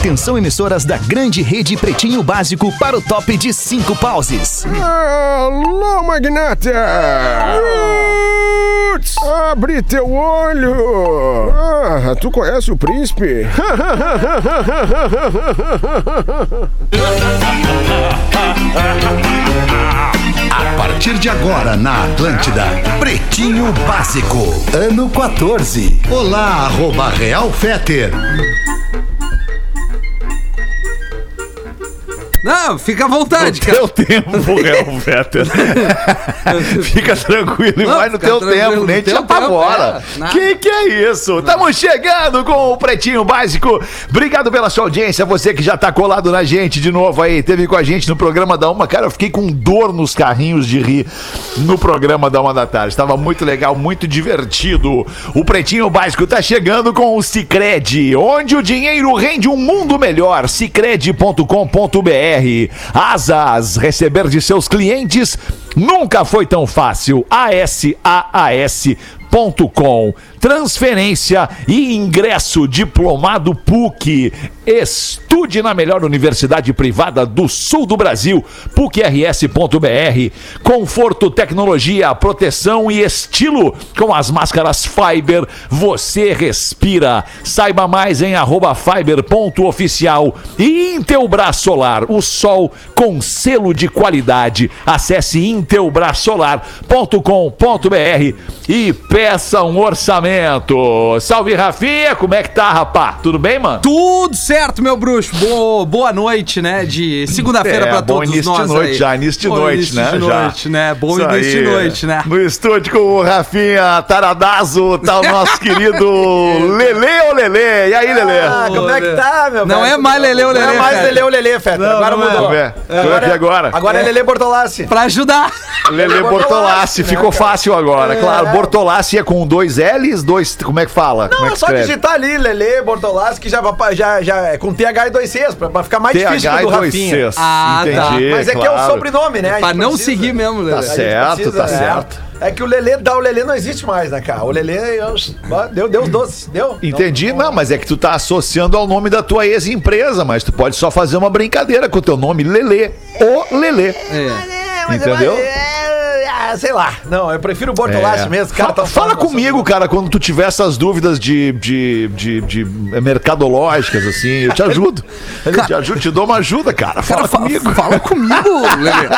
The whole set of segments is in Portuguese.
Atenção, emissoras da grande rede Pretinho Básico para o top de cinco pauses. Alô, magnata! Roots! Abre teu olho! Ah, tu conhece o príncipe? A partir de agora na Atlântida, Pretinho Básico, ano 14. Olá, arroba Real Feter. Não, fica à vontade, cara. Teu tempo, Real Vetter. Fica tranquilo e vai no teu tempo, nem no te apavora. é. Que que é isso? Estamos chegando com o Pretinho Básico. Obrigado pela sua audiência, você que já tá colado na gente de novo aí, teve com a gente no programa da Uma. Cara, eu fiquei com dor nos carrinhos de rir no programa da Uma da Tarde. Estava muito legal, muito divertido. O Pretinho Básico tá chegando com o Cicred, onde o dinheiro rende um mundo melhor. Cicred.com.br. Asas, receber de seus clientes nunca foi tão fácil. ASAAS.com. Transferência e ingresso diplomado PUC. Estude na melhor universidade privada do sul do Brasil, PUCRS.br. Conforto, tecnologia, proteção e estilo. Com as máscaras Fiber, você respira. Saiba mais em fiber.oficial. E Intelbras Solar, o sol com selo de qualidade. Acesse intelbrasolar.com.br e peça um orçamento. Salve, Rafinha, como é que tá, rapá? Tudo bem, mano? Tudo certo, meu bruxo. Boa, boa noite, né? De segunda-feira É, pra bom todos início nós de noite aí. já, início de Bom noite, início né? De já. noite, né? Bom Isso início aí. de noite, né? No estúdio com o Rafinha Taradazo, tá o nosso querido Lele ou Lele. E aí, Lele? Ah, como é que tá, meu Não velho? é mais Lele ou Lele, Não é mais. Lele ou Lele, Feta. Não, Agora não é. mudou. Ver. Tô aqui agora. Agora é Lele Bortolassi. Pra ajudar. Lele Bortolassi, né, ficou cara? fácil agora. É. Claro, Bortolassi é com dois L's, dois. Como é que fala? como Não, é é que só escreve? digitar ali, Lele Bortolassi, que já, já, já é com TH e dois Cs, pra, pra ficar mais difícil TH que e o do dois Rafinha. Cs. Ah, tá. Entendi. Mas é que é o claro. sobrenome, né? Pra não precisa- seguir mesmo, Lele. Tá certo, precisa, tá é. certo. É que o Lelê dá o Lelê não existe mais, né, cara? O Lelê, eu- deu, deu os doces, deu? Entendi, não, mas é que tu tá associando ao nome da tua ex-empresa, mas tu pode só fazer uma brincadeira com o teu nome Lelê. O Lelê. É. É, Entendeu? Sei lá. Não, eu prefiro o Bortolassi É. mesmo. Cara, Fa- tão Fala comigo, cara, quando tu tiver essas dúvidas de, de, de, de mercadológicas, assim, eu te ajudo. Eu te ajudo, te dou uma ajuda, cara. Fala Cara, comigo. Fala comigo, Lele.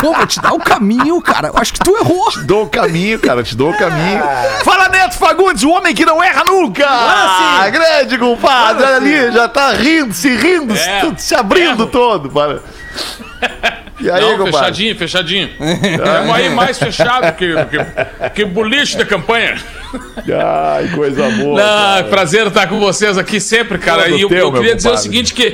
Pô, vou te dar o caminho, cara. Eu acho que tu errou. Te dou o caminho, cara, te dou o caminho. Fala, Neto Fagundes, o homem que não erra nunca! Ah, grande compadre, olha ali, já tá rindo, se rindo, É. se- se abrindo todo. Para. E aí, Não, compadre? fechadinho, fechadinho. Estamos aí mais fechado que, que, que boliche da campanha. Ai, coisa boa. Não, cara. prazer estar com vocês aqui sempre, cara. Todo E eu, teu, eu queria dizer o compadre. seguinte, que,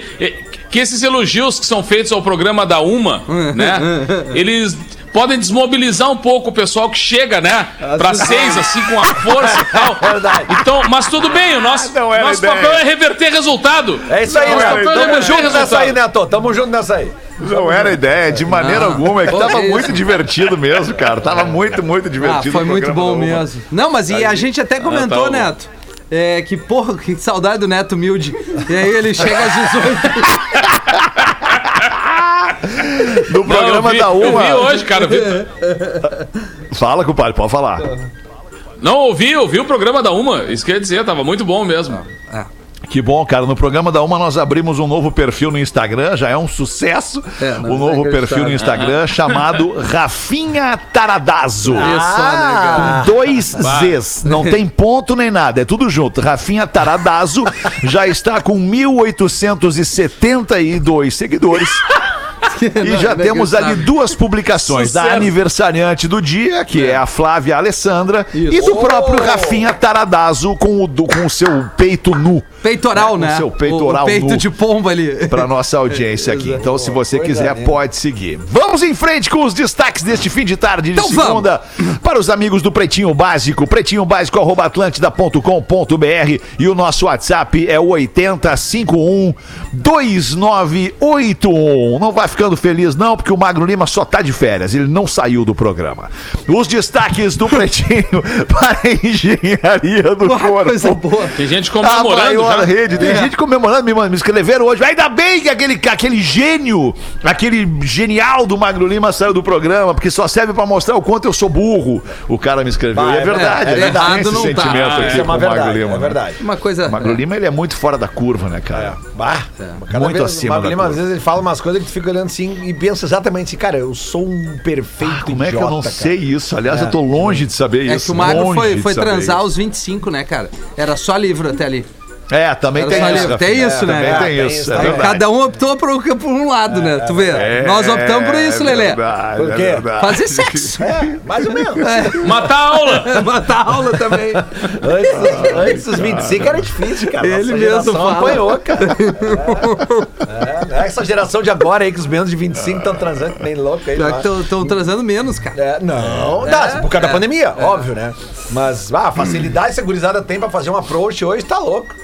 que esses elogios que são feitos ao programa da Uma, né? Eles podem desmobilizar um pouco o pessoal que chega, né? Pra seis, assim, com a força e tal. Verdade. Então, mas tudo bem, o nosso, Não era nosso ideia. papel é reverter resultado. É isso aí, Não, Neto. é, Tamo junto resultado. nessa aí, Neto. Tamo junto nessa aí. Não era ideia, de maneira alguma. É que tava muito divertido mesmo, cara. Tava muito, muito Ah, divertido. foi o muito bom mesmo. Não, mas e a gente até comentou, tá bom. Neto. É, que porra, que saudade do Neto humilde. E aí ele chega às 18. Do Não, eu programa vi, da eu Uma. vi hoje, cara. eu vi- Fala, compadre, pode falar. Não, ouvi, ouvi o programa da Uma. Isso quer dizer, tava muito bom mesmo. Que bom, cara. No programa da Uma nós abrimos um novo perfil no Instagram, já é um sucesso. É, o novo é perfil no Instagram chamado Rafinha Taradazo. Isso, né, cara? Com dois Zs. Não tem ponto nem nada, é tudo junto. Rafinha Taradazo já está com 1.872 seguidores. E já temos ali duas publicações da Sucesso. aniversariante do dia, que é, a Flávia Alessandra, Isso. e do próprio Rafinha Taradazo com o, do- com o seu peito nu Peitoral, Com né? seu peitoral o, o peito nu. de pomba ali. para nossa audiência aqui. Então, se você quiser, pode seguir. Vamos em frente com os destaques deste fim de tarde de Então segunda para os amigos do Pretinho Básico, pretinhobásico@atlantida.com.br e o nosso WhatsApp é o 8051 2981. Não vai ficando feliz, não, porque o Magro Lima só tá de férias, ele não saiu do programa. Os destaques do Pretinho para a engenharia do corpo. Coisa boa. Tem gente A comemorando maior já. rede. Tem gente comemorando, me, me escreveram hoje. Ainda bem que aquele, que aquele gênio, aquele genial do Magro Lima saiu do programa, porque só serve pra mostrar o quanto eu sou burro. O cara me escreveu. Bah, e é é verdade, né? é Tem verdade, esse não tá. sentimento Ah, aqui Isso é com uma o Magro verdade, Lima. é né? verdade. Uma coisa. O Magro Lima, ele é muito fora da curva, né, cara? Bah, cada Muito vez, acima o Magro Lima, às vezes ele fala umas coisas que tu fica olhando assim e pensa exatamente assim, cara, eu sou um perfeito Ah, Como é que eu não idiota, sei isso? Aliás, eu tô longe de saber É isso. que o Magro longe foi, foi transar isso. aos 25, né, cara? Era só livro até ali. É, também tem isso. Tem isso, né? Também É, tem isso, é tá verdade. Cada um optou por, um- por um lado, né? Tu vê? É, Nós optamos por isso, é Lelê. Por é quê? Fazer sexo. É, mais ou menos. Matar a aula! Matar aula também. Antes, antes dos 25 era difícil, cara. Ele mesmo fala. apanhou, cara. É, é, essa geração de agora aí, que os menos de 25 estão transando que nem louco aí. Pior lá. que estão transando menos, cara. É, não, dá, por causa da pandemia, óbvio, né? Mas, ah, a facilidade que essa gurizada tem pra fazer um approach hoje tá louco.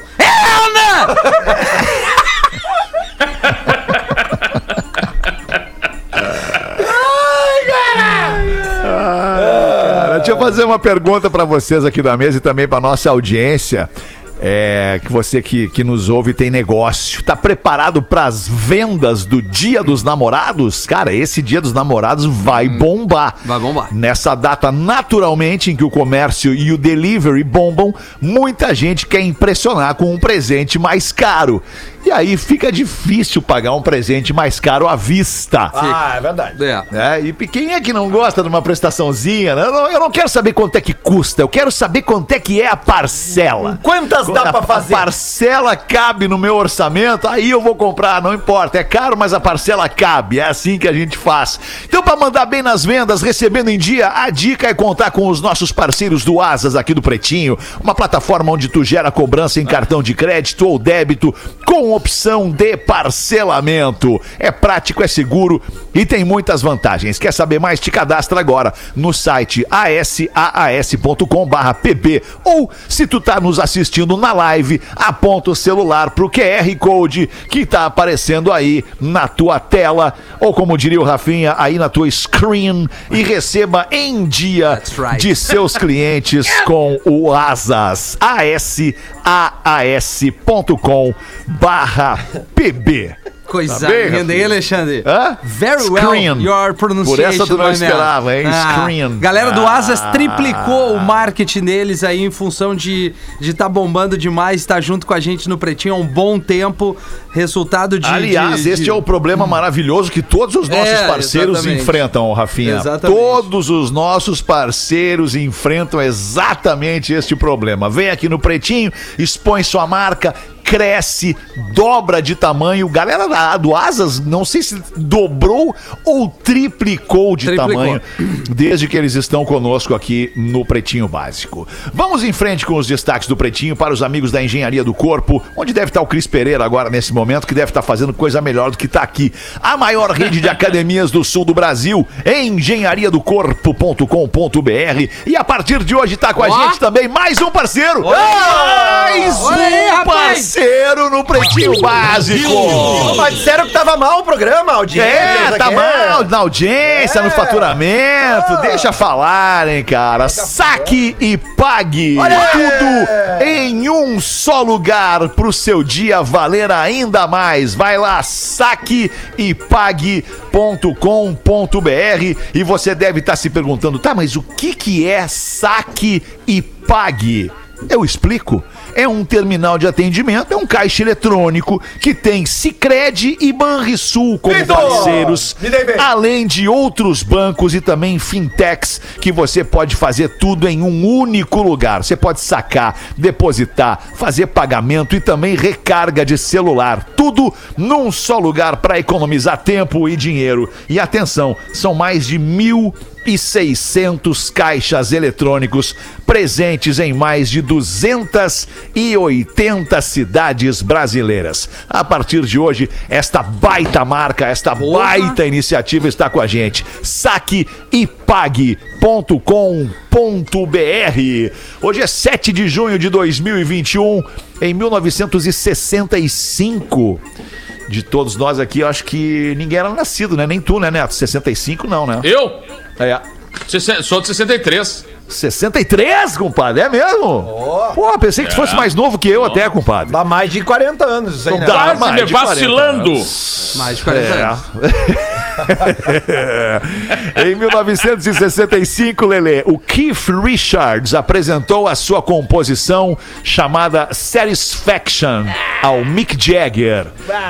Cara, deixa eu fazer uma pergunta pra vocês aqui da mesa e também pra nossa audiência. É, que você que, que nos ouve tem negócio. Tá preparado pras vendas do Dia dos Namorados? Cara, esse Dia dos Namorados vai bombar. Vai bombar. Nessa data, naturalmente, em que o comércio e o delivery bombam, muita gente quer impressionar com um presente mais caro. E aí fica difícil pagar um presente mais caro à vista. Ah, é verdade. É. É, e quem é que não gosta de uma prestaçãozinha? né? Eu não, eu não quero saber quanto é que custa, eu quero saber quanto é que é a parcela. Quantas dá pra fazer? A parcela cabe no meu orçamento, aí eu vou comprar, não importa. É caro, mas a parcela cabe. É assim que a gente faz. Então, para mandar bem nas vendas, recebendo em dia, a dica é contar com os nossos parceiros do Asas aqui do Pretinho, uma plataforma onde tu gera cobrança em cartão de crédito ou débito com opção de parcelamento. É prático, é seguro e tem muitas vantagens. Quer saber mais? Te cadastra agora no site asaas.com/pb ou se tu tá nos assistindo na live, aponta o celular pro QR Code que tá aparecendo aí na tua tela ou como diria o Rafinha, aí na tua screen e receba em dia right. de seus clientes com o Asas. asaas.com barra pb. Coisa Tá bem, linda, hein? Alexandre? Hã? Very well Screen. your pronunciation. Por essa tu não esperava, hein? Screen. Galera do Ah. Asas triplicou o marketing deles aí em função de estar de tá bombando demais, estar junto com a gente no Pretinho há um bom tempo. Resultado de... Aliás, de- este de- é o problema maravilhoso que todos os nossos É, parceiros exatamente. enfrentam, Rafinha. Exatamente. Todos os nossos parceiros enfrentam exatamente este problema. Vem aqui no Pretinho, expõe sua marca, cresce, dobra de tamanho. Galera da, do Asas, não sei se dobrou ou triplicou de Triplicou. tamanho desde que eles estão conosco aqui no Pretinho Básico. Vamos em frente com os destaques do Pretinho para os amigos da Engenharia do Corpo, onde deve estar o Cris Pereira agora nesse momento, que deve estar fazendo coisa melhor do que está aqui. A maior rede de academias do sul do Brasil, engenhariadocorpo.com.br. E a partir de hoje está com a gente também mais um parceiro. Mais Olha um aí, rapaz! Parceiro no Pretinho Básico. Mas disseram que tava mal o programa, a audiência. É, tá mal na audiência, no faturamento. Deixa falarem, cara. Saque e pague. Tudo em um só lugar pro seu dia valer ainda mais. Vai lá, saqueepague.com.br e você deve estar se perguntando, tá, mas o que que é saque e pague? Eu explico. É um terminal de atendimento, é um caixa eletrônico que tem Sicredi e Banrisul como parceiros, além de outros bancos e também fintechs que você pode fazer tudo em um único lugar. Você pode sacar, depositar, fazer pagamento e também recarga de celular. Tudo num só lugar para economizar tempo e dinheiro. E atenção, são mais de mil e 600 caixas eletrônicos presentes em mais de 280 cidades brasileiras. A partir de hoje, esta baita marca, esta baita iniciativa está com a gente. Saque e pague.com.br. Hoje é 7 de junho de 2021, em 1965. de todos nós aqui, eu acho que ninguém era nascido, né? Nem tu, né, Neto? 65 não, né? Eu? É. Sou de 63. 63, compadre, é mesmo? Pô, pensei que tu fosse mais novo que eu até, compadre. Dá mais de 40 anos isso aí, né? Dá mais me de 40 vacilando. Mais de 40 anos. É. em 1965, Lele, o Keith Richards apresentou a sua composição chamada Satisfaction ao Mick Jagger.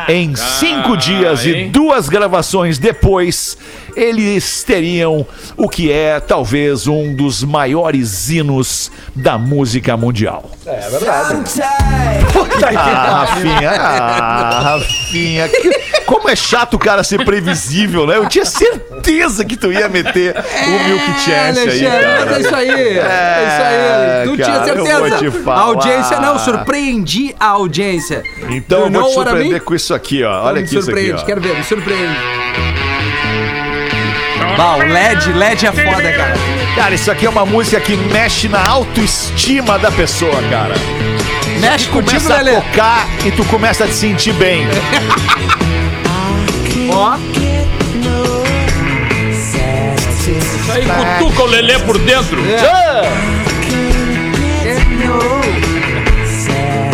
Em cinco dias e duas gravações depois, eles teriam o que é talvez um dos maiores hinos da música mundial. É verdade. Ah, Rafinha, ah, Rafinha. que- Como é chato o cara ser previsível, né? Eu tinha certeza que tu ia meter o Milk Chance aí, Alexandre, mas é cara. isso aí. É, isso aí. Tu cara, tinha eu certeza. vou te falar. A audiência, não, surpreendi a audiência. Então eu vou te surpreender com isso aqui, ó. Olha me aqui isso aqui, surpreende, ó. quero ver, me surpreende. Bah, o LED, LED é foda, cara. Cara, isso aqui é uma música que mexe na autoestima da pessoa, cara. Mexe contigo, Começa a Lelê. tocar e tu começa a te sentir bem. Ó, Isso aí cutuca o Lelê por dentro.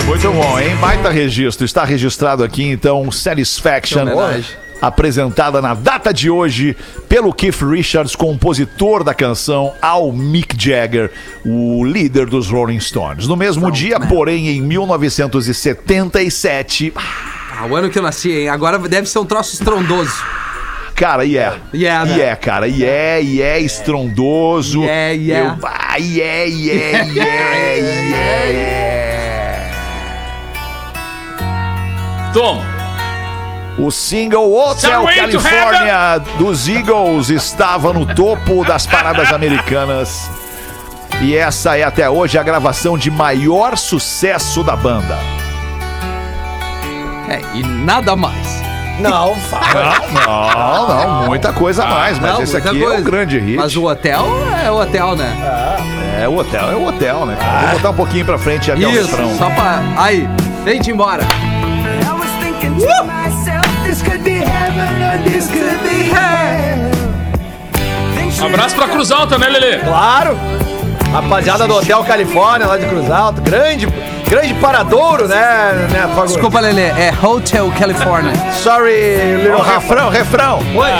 Muito bom, hein? Baita registro. Está registrado aqui, então, Satisfaction. Que homenagem. Apresentada na data de hoje pelo Keith Richards, compositor da canção, ao Mick Jagger, o líder dos Rolling Stones. No mesmo dia, porém, em 1977, ah, o ano que eu nasci, hein? Agora deve ser um troço estrondoso. cara, e é. Yeah, E né? é, cara, e é, e é estrondoso. Yeah, yeah. Eu, ah, e é, e é, e é, e é, e é. Toma. O single Hotel California dos Eagles estava no topo das paradas americanas. E essa é até hoje a gravação de maior sucesso da banda. É, e nada mais. Não, fala. Não, não, muita coisa a mais, mas Não, esse aqui é coisa. um grande hit. Mas o hotel é o hotel, né? É o hotel, é o hotel, né? cara? Vou botar um pouquinho pra frente até o Isso, refrão. só pra. Aí, vem-te embora. Um abraço pra Cruz Alta, né, Lelê? Claro. Rapaziada do Hotel Califórnia, lá de Cruz Alta. Grande, grande paradouro, né, né Fagundes? Desculpa, Lelê, é Hotel California. Sorry, little Ó, refrão, refrão. Oi.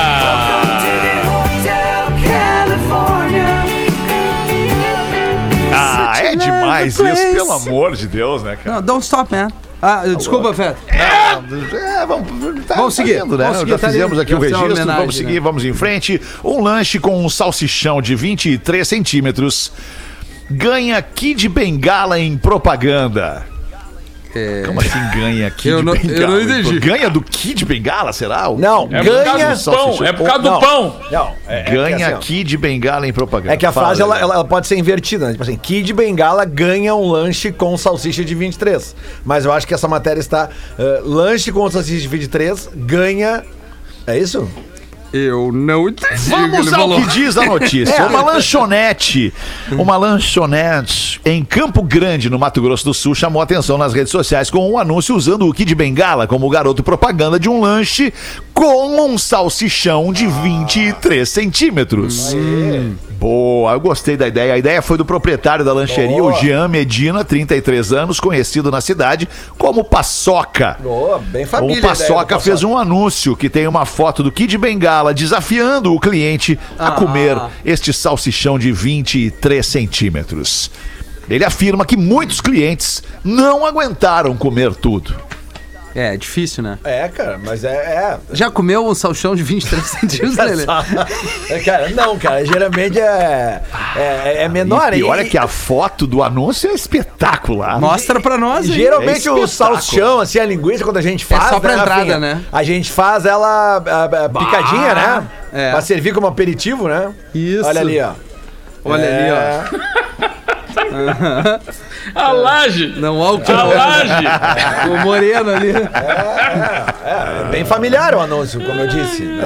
Ah, é demais isso, pelo amor de Deus, né, cara? Não, don't stop, man. Ah, desculpa, Fed. É, vamos, tá, Vamos seguir, tá né? vamos seguir, Já tá ali. fizemos aqui o registro, vamos seguir, né? vamos em frente. Um lanche com um salsichão de 23 centímetros ganha Kid Bengala em propaganda. Como assim ganha Kid Eu não- eu Bengala? não em pro- entendi. Ganha do Kid Bengala, será? Não, É por causa ganha. do pão. É por causa Não. do pão. Não, é, é Ganha assim, ó, Kid Bengala em propaganda. É que a Fala, frase ela, ela- ela pode ser invertida, né? Tipo assim, Kid Bengala ganha um lanche com salsicha de 23. Mas eu acho que essa matéria está. eh, lanche com salsicha de 23 ganha. É isso? Eu não entendi. Vamos ao falou. que diz a notícia. Uma lanchonete, uma lanchonete em Campo Grande, no Mato Grosso do Sul, chamou atenção nas redes sociais com um anúncio usando o Kid Bengala como garoto propaganda de um lanche com um salsichão de 23 centímetros. Boa, eu gostei da ideia. A ideia foi do proprietário da lancheria, Boa. o Jean Medina, 33 anos, conhecido na cidade como Paçoca. Boa, bem família. O Paçoca fez um anúncio que tem uma foto do Kid Bengala desafiando o cliente a comer este salsichão de 23 centímetros. Ele afirma que muitos clientes não aguentaram comer tudo. É, difícil, né? É, cara, mas é. é. Já comeu um salchão de 23 centímetros, Lelê? É, cara, não, cara, geralmente é, é, é menor. e pior e- é que a foto do anúncio é espetacular. Mostra pra nós, hein? Geralmente É o salsichão, assim, a linguiça, quando a gente faz. só pra entrada, Rafinha? né? A gente faz ela ah, ah, picadinha, né? É. Pra servir como aperitivo, né? Isso. Olha ali, ó. Olha ali, ó. É. A laje. Não há o que A laje. O moreno ali. É bem familiar o anúncio, como eu disse. né?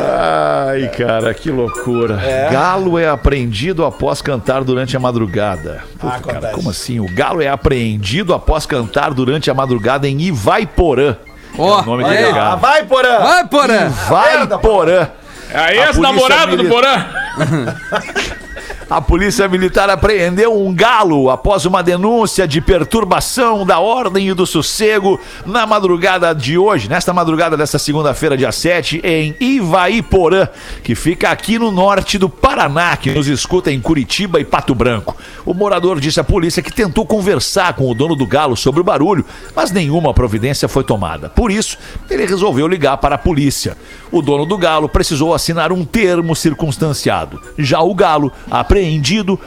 Ai, cara, que loucura. É. Galo é apreendido após cantar durante a madrugada. Puta, cara, como assim? O galo é apreendido após cantar durante a madrugada em Ivaiporã, Ó, nome olha dele, aí. cara. Ah, vai, Porã! Vai, porra! Vai, Porã. É A namorado do Porã. A polícia militar apreendeu um galo após uma denúncia de perturbação da ordem e do sossego na madrugada de hoje, nesta madrugada desta segunda-feira, dia 7, em Ivaiporã, que fica aqui no norte do Paraná, que nos escuta em Curitiba e Pato Branco. O morador disse à polícia que tentou conversar com o dono do galo sobre o barulho, mas nenhuma providência foi tomada. Por isso, ele resolveu ligar para a polícia. O dono do galo precisou assinar um termo circunstanciado. Já o galo, apreendido,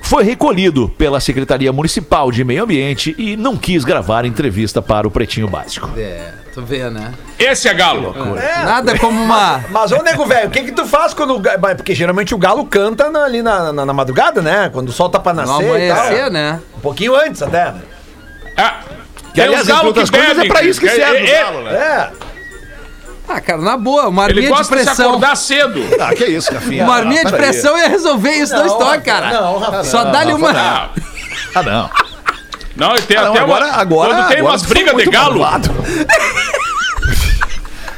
foi recolhido pela Secretaria Municipal de Meio Ambiente e não quis gravar entrevista para o Pretinho Básico. É, tu vê, né? Esse é galo. Nada como uma. Mas, ô, nego velho, o que que tu faz quando... o ga- Mas, Porque geralmente o galo canta na- ali na, na, na madrugada, né? Quando o sol tá pra Não nascer e tal. amanhecer, né? Um pouquinho antes até, né? Ah, Que, tem aliás, galos outras coisas, é pra isso que é- serve é- o é- galo, né? É. Ah, cara, na boa, uma Ele arminha de gosta de se pressão. acordar cedo. Ah, que isso, Rafinha. Uma arminha Ah, de pressão ia resolver isso no Não, estoque, Rafa, cara. não, Rafa, Só não, dá-lhe Rafa, uma. Ah, Ah, não. não, e tem Ah, não, até agora, uma, agora, Quando tem agora umas brigas de galo. malvado.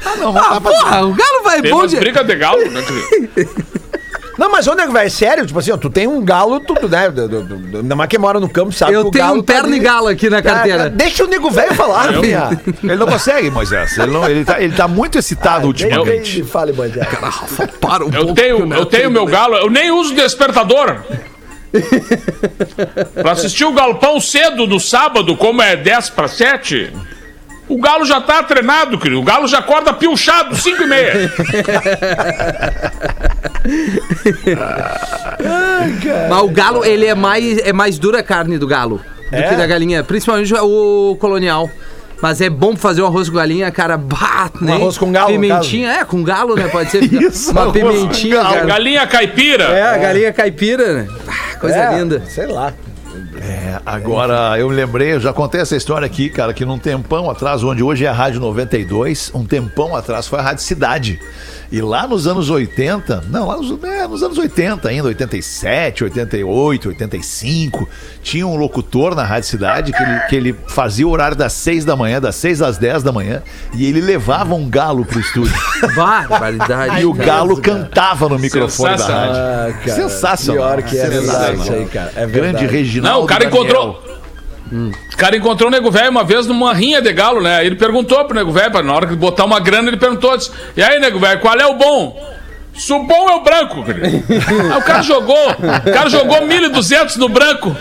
ah, não, não Ah, dá pra- porra, o galo vai Tem bom umas de. brigas de galo, né? Não, mas, ô, nego velho, é sério, tipo assim, ó, tu tem um galo, tu, tu, né? do- do- do- Ainda mais quem mora no campo, sabe que Eu o tenho galo um tá perna ali. e galo aqui na Ah, carteira. deixa o nego velho falar, Rafinha. Ele não consegue, Moisés. Ele, não, ele, tá, ele tá muito excitado ultimamente. Deixa Fale, Bandiara. Rafa, para um Eu pouco. tenho, eu tenho meu galo, eu nem uso despertador. pra assistir o galpão cedo no sábado, como é 10 para 7, o galo já tá treinado, querido. O galo já acorda piochado, 5 e meia. Mas o galo, ele é mais, é mais dura a carne do galo do É? que da galinha. Principalmente o colonial. Mas é bom fazer um arroz com galinha, cara. Bah, nem arroz com galo, Pimentinha, é, com galo, né? Pode ser. Isso, uma arroz com pimentinha, galo. Galinha caipira. É, a galinha caipira, né? Ah, coisa É, linda. Sei lá. É, agora, eu me lembrei, eu já contei essa história aqui, cara, que num tempão atrás, onde hoje é a Rádio 92, um tempão atrás foi a Rádio Cidade. E lá nos anos 80, não, lá nos, é, nos anos 80 ainda, 87, 88, 85, tinha um locutor na Rádio Cidade que ele, que ele fazia o horário das 6 da manhã, das 6 às 10 da manhã, e ele levava um galo pro estúdio. Barbaridade. e o cara. galo cantava no microfone da rádio. Ah, cara, Sensacional. Pior que é verdade Sensacional. isso aí, cara. É Grande. Reginaldo Não, o cara Daniel. encontrou. O cara encontrou o nego velho uma vez numa rinha de galo, né? Ele perguntou pro nego velho, na hora que botar uma grana, ele perguntou: disse, E aí, nego velho, qual é o bom? Se o bom é o branco, querido. Aí o cara jogou, o cara jogou 1.200 no branco.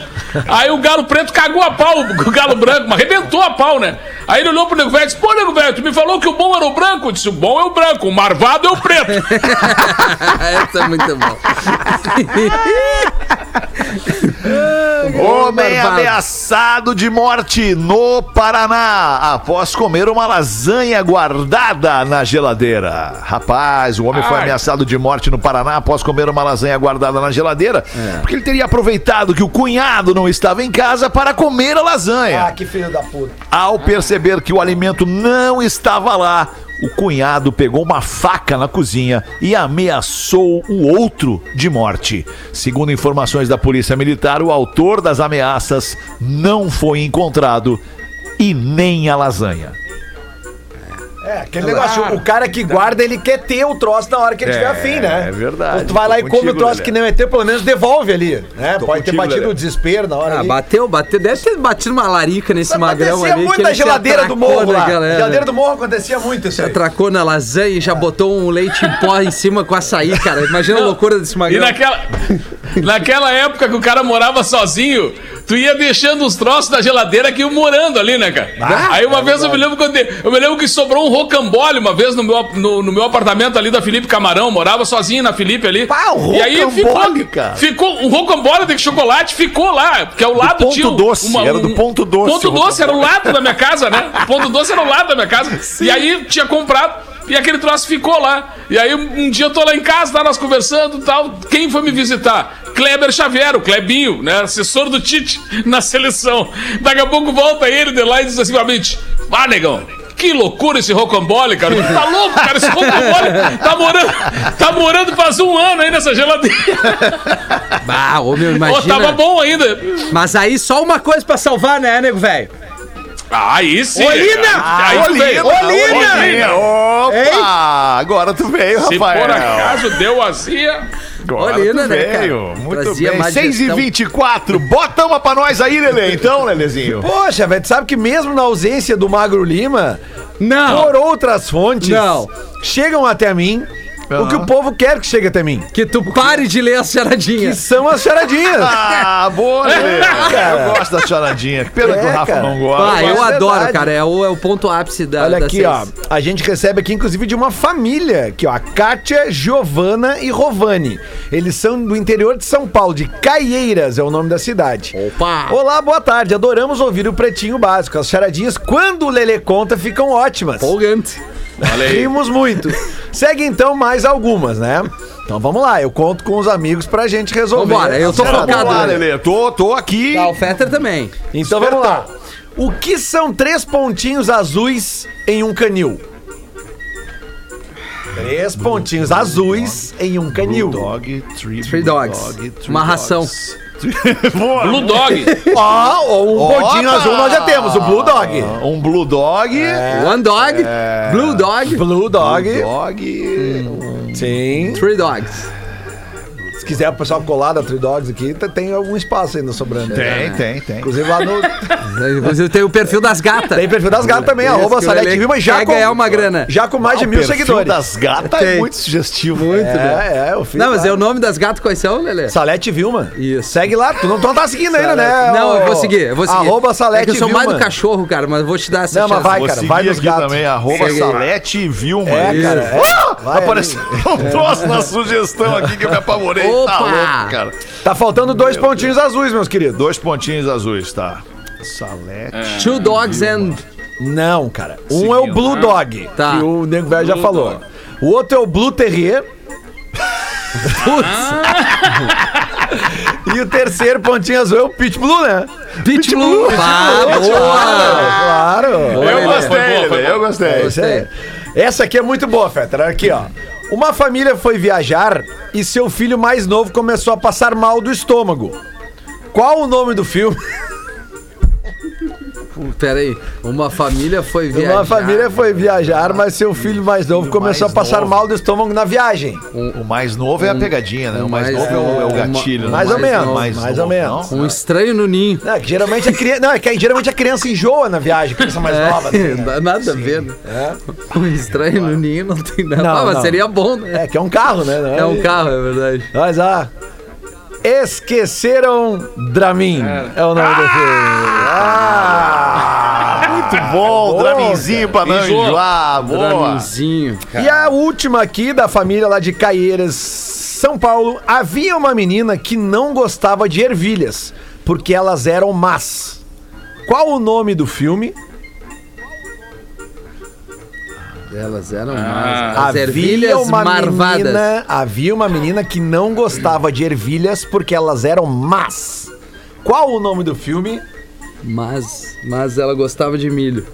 Aí o galo preto cagou a pau, o galo branco, mas arrebentou a pau, né? Aí ele olhou pro nego velho e disse: Pô, nego velho, tu me falou que o bom era o branco. Eu disse: O bom é o branco, o marvado é o preto. Essa é muito bom. Homem ameaçado de morte no Paraná após comer uma lasanha guardada na geladeira. Rapaz, o homem foi Ai. Ameaçado de morte no Paraná após comer uma lasanha guardada na geladeira, porque ele teria aproveitado que o cunhado não estava em casa para comer a lasanha. Ah, que filho da puta. Ao perceber que o alimento não estava lá, o cunhado pegou uma faca na cozinha e ameaçou o outro de morte. Segundo informações da Polícia Militar, o autor das ameaças não foi encontrado e nem a lasanha. É, aquele negócio, o cara que guarda, ele quer ter o troço na hora que ele É, tiver afim, né? é verdade. Quando tu vai lá e come o troço Lelé. que não é teu, pelo menos devolve ali, né? Tô Pode ter contigo, batido Lelé. o desespero na hora Ah, ali. bateu, bateu. Deve ter batido uma larica nesse magrão acontecia ali. muito que na geladeira do morro lá. é, Geladeira do morro acontecia muito isso aí. atracou na lasanha e já botou um leite em pó em cima com açaí, cara. Imagina a loucura desse E magrão. naquela, naquela época que o cara morava sozinho, tu ia deixando os troços da geladeira que iam morando ali, né, cara? Aí uma vez eu me lembro quando eu me lembro que sobrou um rocambole uma vez no meu, no, no meu apartamento ali da Felipe Camarão, morava sozinho na Felipe ali. Pá, um e aí rocambole, ficou, cara. ficou um rocambole de chocolate ficou lá, porque ao lado ponto tinha um- doce, era do ponto doce Ponto o doce era o lado da minha casa, né? O ponto doce era o lado da minha casa. E aí tinha comprado e aquele troço ficou lá. E aí um dia eu tô lá em casa, tá nós conversando e tal. Quem foi me visitar? Kleber Xavier, o Klebinho, né? Assessor do Tite na seleção. Daqui a pouco volta ele de lá e diz assim pra mim: Ah, negão. Que loucura esse rocambole, cara. Tá louco, cara. Esse rocambole tá morando, tá morando faz um ano aí nessa geladeira. Bah, ô meu, imagina. tava bom ainda. Mas aí só uma coisa pra salvar, né, nego velho? Aí sim. Olina! Aí tu veio. Olina! Opa! Agora tu veio, Se Rafael. por acaso deu azia. Tu né, cara? veio. Muito Trazia bem. má 6 e gestão. 24 Bota uma pra nós aí, Lelê, então, Lelezinho. Poxa, velho, tu sabe que mesmo na ausência do Magro Lima, Não! por outras fontes, Não. chegam até mim o que o povo quer que chegue até mim. Que tu pare de ler as Que charadinhas. são as charadinhas. Ah, boa, Lelê. cara. Eu gosto da choradinha. Que pena que o É, Rafa cara. não gosta. Ah, eu Verdade. adoro, cara. É o, é o ponto ápice da Olha da aqui, seis. ó. A gente recebe aqui, inclusive, de uma família. Aqui, ó. A Kátia, Giovana e Rovani. Eles são do interior de São Paulo, de Caieiras é o nome da cidade. Opa! Olá, boa tarde. Adoramos ouvir o Pretinho Básico. As charadinhas, quando o Lelê conta, ficam ótimas. Empolgante. Olha aí. Rimos muito. Segue então mais algumas, né? Então vamos lá, eu conto com os amigos pra gente resolver. Vambora, eu tô focado, Vamos lá, né? Lelê. Tô, tô aqui. Tá, o Fetter também. Então vamos lá. O que são três pontinhos azuis em um canil? Três pontinhos azuis em um canil. Dog, three, Three dogs. dog, three Uma ração. Boa. Blue Dog. Ó, ou um Opa! pontinho azul nós já temos, o Blue Dog. Um Blue Dog. One dog, blue dog, Blue Dog. Blue Dog. Sim. three dogs. Se quiser o pessoal colar da Three Dogs aqui, tá- tem algum espaço ainda sobrando. Tem, tem, tem. Inclusive lá no. Inclusive tem o perfil das gatas. Tem perfil das gatas também, arroba Salete Vilma, já quer com, ganhar uma grana. já com mais de Ah, o mil perfil seguidores. das gatas é muito sugestivo. Muito, É. né? É, é, eu fiz. Não, mas lá. é o nome das gatas quais são, Lelê? Salete Vilma. Isso. Segue lá, tu não, tu não tá seguindo ainda, né? Não, eu vou seguir, eu vou seguir. Arroba é Salete que eu sou mais do cachorro, cara, mas vou te dar essa Não, mas chance. vai, Vou cara, vai nos aqui gatos. também, arroba. Salete Vilma. É, cara, é. Ah, Vai apareceu um troço na sugestão aqui que eu me apavorei. Tá Opa! louco, cara. Tá faltando dois pontinhos azuis, meus queridos. Dois pontinhos azuis, tá. Salete. Two dogs and... Não, cara. Um é o Blue Dog, Tá. que o Nego Velho já falou. Dog. O outro é o Blue Terrier. e o terceiro pontinho azul é o Pitch Blue, né? Pitch Blue. Ah, boa! Claro. Eu Foi gostei, boa, eu gostei. Aí. Essa aqui é muito boa, Fetter. Aqui, ó. Uma família foi viajar e seu filho mais novo começou a passar mal do estômago. Qual o nome do filme? Pera aí, uma família foi viajar. Uma família foi viajar, mas seu filho mais novo começou a mais passar novo. mal do estômago na viagem. O mais novo é a pegadinha, né? O mais, mais- novo é o, é o gatilho. né? Mais ou mais menos, novo, mais, ou novo, menos. não? Um estranho no ninho. Não, é que geralmente a criança, não, é que geralmente a criança enjoa na viagem, criança mais nova. assim, né? Dá nada a ver, né? Um estranho no ninho não tem nada. Não, ah, mas não. seria bom, né? É que é um carro, né? Não É um carro, é verdade. Mas ah, Esqueceram Dramin. É, o nome do filme. Ah! Muito bom, Boa, Draminzinho pra não Enjoa. enjoar. Boa. Draminzinho. E a última aqui da família lá de Caieiras, São Paulo, havia uma menina que não gostava de ervilhas, porque elas eram más. Qual o nome do filme? Elas eram Ah. más. As ervilhas marvadas. menina, havia uma menina que não gostava de ervilhas porque elas eram más. Qual o nome do filme? Mas, mas ela gostava de milho.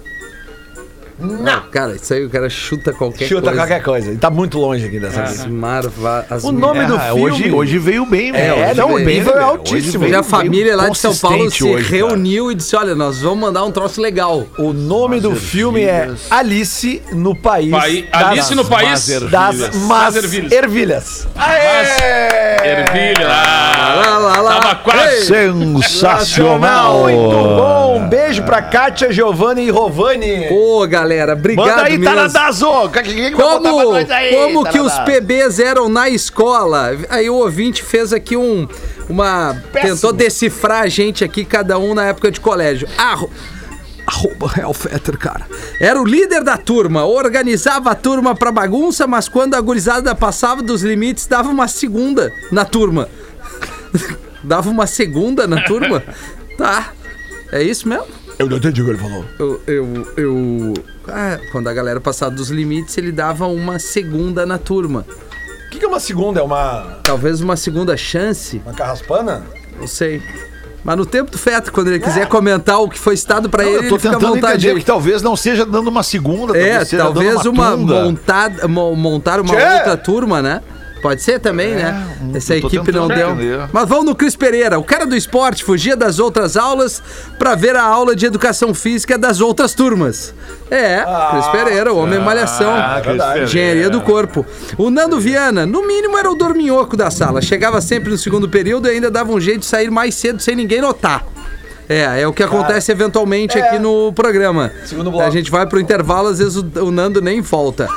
Não. Cara, isso aí o cara chuta qualquer Chuta coisa. qualquer coisa. Ele tá muito longe aqui dessa vida. marva... As O nome do É, filme. hoje, hoje veio bem, É, velho. não, o Hoje veio bem, é velho. altíssimo. E a veio- família lá de São Paulo se hoje, cara. reuniu e disse: Olha, nós vamos mandar um troço legal. O nome do filme é Alice no País. Pai- das- Alice no País Das das Mas Ervilhas. Ervilhas. Ervilha. Lá, lá, lá. Tava quase. Sensacional. Muito bom. Um beijo pra Kátia, Giovanni e Rovani. Pô, galera, obrigado Manda aí, mesmo. Pra Como, aí, como que os? PBs eram na escola? Aí o ouvinte fez aqui um. Uma. Tentou decifrar a gente aqui, cada um na época de colégio. Arro, Arroba Hellfetter, cara. Era o líder da turma, organizava a turma pra bagunça, mas quando a gurizada passava dos limites, dava uma segunda na turma. dava uma segunda na turma? Tá. É isso mesmo? Eu não entendi o que ele falou. Eu. eu, eu- ah, quando a galera passava dos limites, ele dava uma segunda na turma. O que, que é uma segunda? É uma, Talvez uma segunda chance, uma carraspana? não sei. Mas no tempo do Feto, quando ele quiser comentar o que foi estado pra Não, ele, eu tô ele tentando vontade. entender aí. que talvez não seja dando uma segunda, É, talvez uma, tunda. montada, mo- montar uma Tchê! outra turma, né? Pode ser também, né? Essa equipe não deu. entender. Mas vamos no Cris Pereira. O cara do esporte fugia das outras aulas pra ver a aula de educação física das outras turmas. É, Cris Pereira, o homem malhação. Ah, Cris Pereira. Engenharia do corpo. O Nando Viana, no mínimo era o dorminhoco da sala. Chegava sempre no segundo período e ainda dava um jeito de sair mais cedo sem ninguém notar. É, é o que acontece eventualmente aqui no programa. Segundo bloco. A gente vai pro intervalo, às vezes o, o Nando nem volta.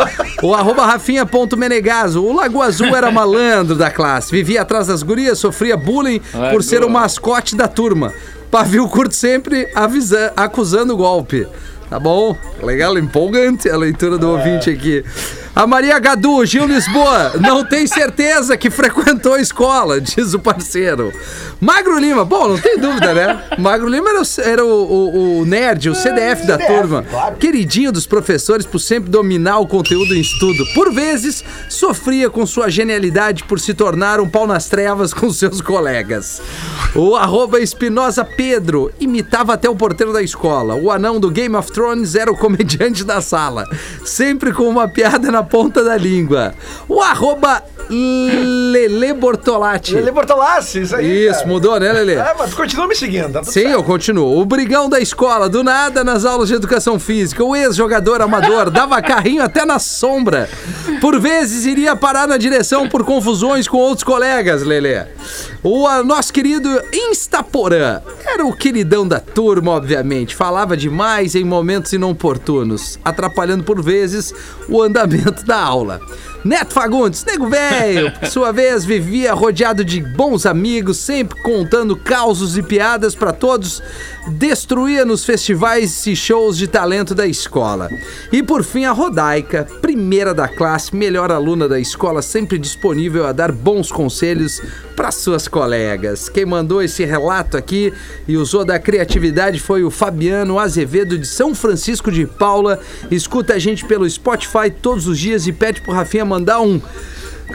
O arroba rafinha.menegaso. O Lago Azul era malandro da classe. Vivia atrás das gurias, sofria bullying por ser o mascote da turma. Pavio curto sempre avisa, acusando o golpe. Tá bom? Legal, empolgante a leitura do ouvinte aqui. A Maria Gadu, Gil Lisboa, não tem certeza que frequentou a escola, diz o parceiro. Magro Lima, bom, não tem dúvida, né? Magro Lima era o, era o- o- o nerd, o CDF da turma. Queridinho dos professores por sempre dominar o conteúdo em estudo. Por vezes, sofria com sua genialidade por se tornar um pau nas trevas com seus colegas. O arroba Espinosa Pedro imitava até o porteiro da escola. O anão do Game of Thrones era o comediante da sala. Sempre com uma piada na ponta da língua. O arroba Lele Bortolatti. Lele Bortolassi, isso aí. Isso, cara. mudou, né, Lele? É, mas tu continua me seguindo, tá Sim, certo. eu continuo. O brigão da escola, do nada nas aulas de educação física. O ex-jogador amador dava carrinho até na sombra. Por vezes iria parar na direção por confusões com outros colegas, Lelê. O a, nosso querido Instaporã era o queridão da turma, obviamente. Falava demais em momentos inoportunos, atrapalhando por vezes o andamento da aula. Neto Fagundes, nego velho, por sua vez vivia rodeado de bons amigos, sempre contando causos e piadas pra todos, destruía nos festivais e shows de talento da escola. E por fim a Rodaica, primeira da classe, melhor aluna da escola, sempre disponível a dar bons conselhos para suas colegas. Quem mandou esse relato aqui e usou da criatividade foi o Fabiano Azevedo de São Francisco de Paula. Escuta a gente pelo Spotify todos os dias e pede pro Rafinha mandar um.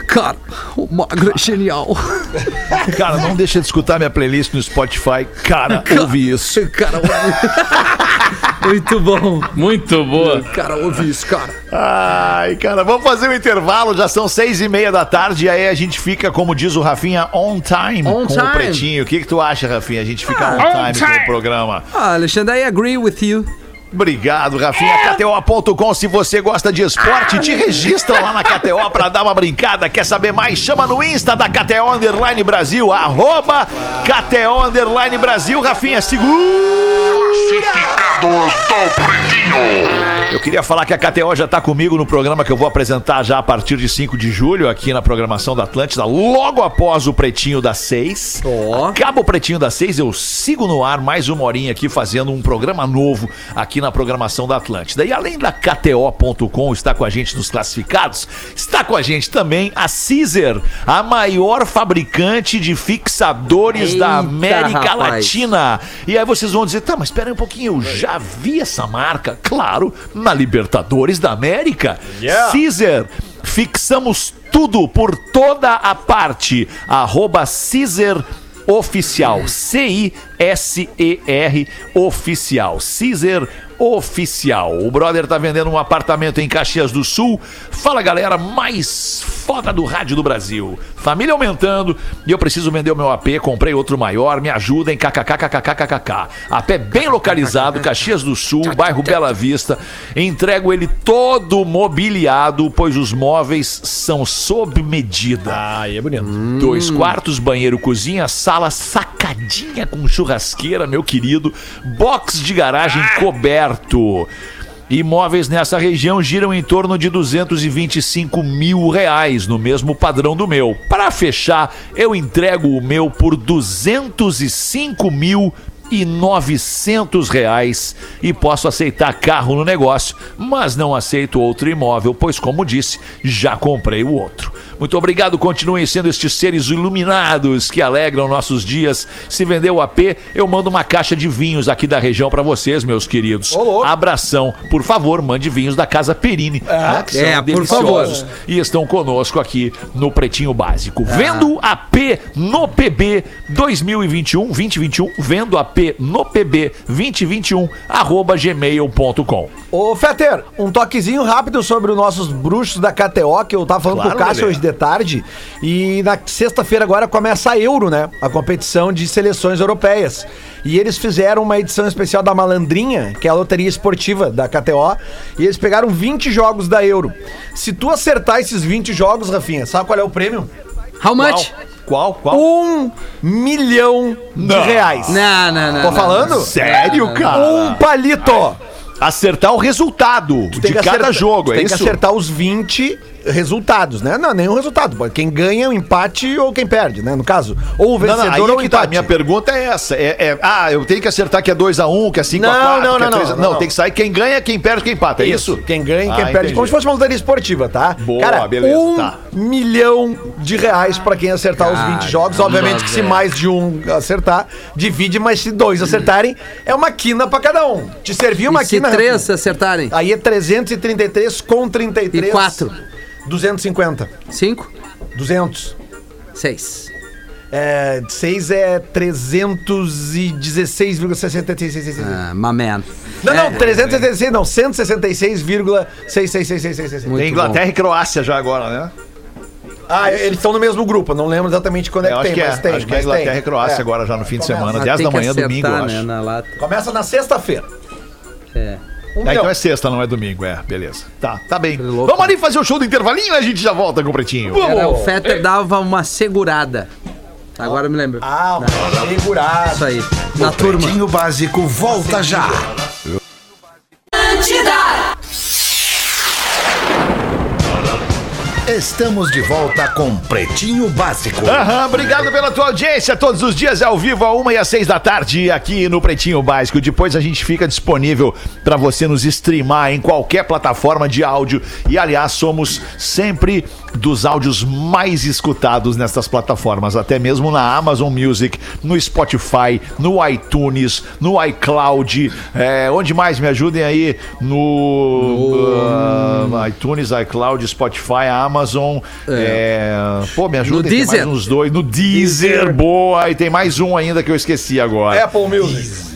Cara, o magro é genial. Cara, não deixa de escutar minha playlist no Spotify. Cara, ouvi isso. Cara, muito bom. Muito boa. Cara, ouve isso, cara. Ai, cara, vamos fazer um intervalo. Já são seis e meia da tarde. E aí a gente fica, como diz o Rafinha, on time On com time. o Pretinho. O que, que tu acha, Rafinha? A gente fica on On time, com time. o programa. Ah, Alexandre, I agree with you. Obrigado, Rafinha. KTO.com. Se você gosta de esporte, te registra lá na KTO pra dar uma brincada. Quer saber mais? Chama no Insta da KTO Underline Brasil. Arroba KTO Underline Brasil. Rafinha, segura! Eu queria falar que a KTO já tá comigo no programa que eu vou apresentar já a partir de 5 de julho aqui na programação da Atlântida, logo após o Pretinho das 6. Ó. Acaba o Pretinho das 6, eu sigo no ar mais uma horinha aqui fazendo um programa novo aqui na programação da Atlântida. E além da KTO.com estar com a gente nos classificados, está com a gente também a Caesar, a maior fabricante de fixadores da Eita, América rapaz. Latina. E aí vocês vão dizer, tá, mas espera um pouquinho, eu já vi essa marca, claro, na Libertadores da América. Yeah. Caesar, fixamos tudo por toda a parte. Arroba Caesar Oficial. C-I-S-E-R Oficial. Caesar Oficial. O brother tá vendendo um apartamento em Caxias do Sul. Fala, galera, mais foda do rádio do Brasil. Família aumentando e eu preciso vender o meu AP. Comprei outro maior. Me ajudem. KKKKKKKK. AP bem localizado, Caxias do Sul, bairro Bela Vista. Entrego ele todo mobiliado, pois os móveis são sob medida. Ah, é bonito. Dois quartos, banheiro, cozinha, sala sacadinha com churrasqueira, meu querido. Box de garagem coberto. Imóveis nessa região giram em torno de 225 mil reais, no mesmo padrão do meu. Para fechar, eu entrego o meu por 205 mil e 900 reais e posso aceitar carro no negócio, mas não aceito outro imóvel, pois como disse, já comprei o outro. Muito obrigado, continuem sendo estes seres iluminados que alegram nossos dias. Se vender o AP, eu mando uma caixa de vinhos aqui da região para vocês, meus queridos. Ô, louco. Abração, por favor, mande vinhos da Casa Perini, né, que são é, por deliciosos favor. e estão conosco aqui no Pretinho Básico. Vendo AP no PB 2021, 2021, vendo AP no PB 2021, arroba gmail.com. Ô, Fetter, um toquezinho rápido sobre os nossos bruxos da KTO, que eu tava falando Claro, com o Cássio hoje de de tarde. E na sexta-feira agora começa a Euro, né? A competição de seleções europeias. E eles fizeram uma edição especial da Malandrinha, que é a loteria esportiva da KTO, e eles pegaram 20 jogos da Euro. Se tu acertar esses 20 jogos, Rafinha, sabe qual é o prêmio? How much? Qual? Qual? Um milhão de reais. Não, não, não. Tô não. falando? Sério, cara? Um palito. Acertar o resultado de Tem cada acertar- jogo, é tem isso? que acertar os 20 resultados, né? Não, nenhum resultado. Quem ganha o empate ou quem perde, né? No caso. Ou o Não, vencedor não, aí ou é o que tá. empate. Minha pergunta é essa. É, é- ah, eu tenho que acertar que é 2x1, que é 5x4. Não, não, é não, 3 a- não, não, não. tem que sair quem ganha, quem perde, quem empata. É isso? Quem ganha e Ah, quem perde. entendi. Como se fosse uma loteria esportiva, tá? Boa, Cara, beleza, um tá. milhão de reais pra quem acertar os 20 jogos. Caramba, Obviamente que se mais de um acertar, divide, mas se dois acertarem, é uma quina pra cada um. Te serviu uma E se quina, três Rafinha? acertarem? Aí é 333 com 33. E quatro? 250. Cinco? 200. Seis. É, 6 é 316,66. Ah, my man. Não, não, É, 366, não, 166,66666. Muito Tem Inglaterra e Croácia já agora, né? Ah, eles estão no mesmo grupo, não lembro exatamente quando é Eu que tem, que é. mas tem. acho que é Inglaterra tem. e Croácia É. agora já no fim de Começa. semana. Mas 10 tem da manhã, acertar, domingo, né, acho. na lata. Começa na sexta-feira. É. Um milhão. então é sexta, não é domingo, é, beleza. Tá, tá bem. louco. Vamos ali fazer o show do intervalinho e a gente já volta com o Pretinho. Era, o Fetter dava uma segurada. Agora eu me lembro. Ah, uma segurada. Isso aí. Na turma. Pretinho Básico volta já. Estamos de volta com Pretinho Básico. Aham, obrigado pela tua audiência. Todos os dias ao vivo, a uma e às seis da tarde, aqui no Pretinho Básico. Depois a gente fica disponível para você nos streamar em qualquer plataforma de áudio. E aliás, somos sempre dos áudios mais escutados nessas plataformas, até mesmo na Amazon Music, no Spotify, no iTunes, no iCloud. É, onde mais me ajudem aí? No, ah, iTunes, iCloud, Spotify, Amazon. é, pô, me ajudem. No Deezer. mais uns dois. No Deezer, boa. E tem mais um ainda que eu esqueci agora. Apple Music.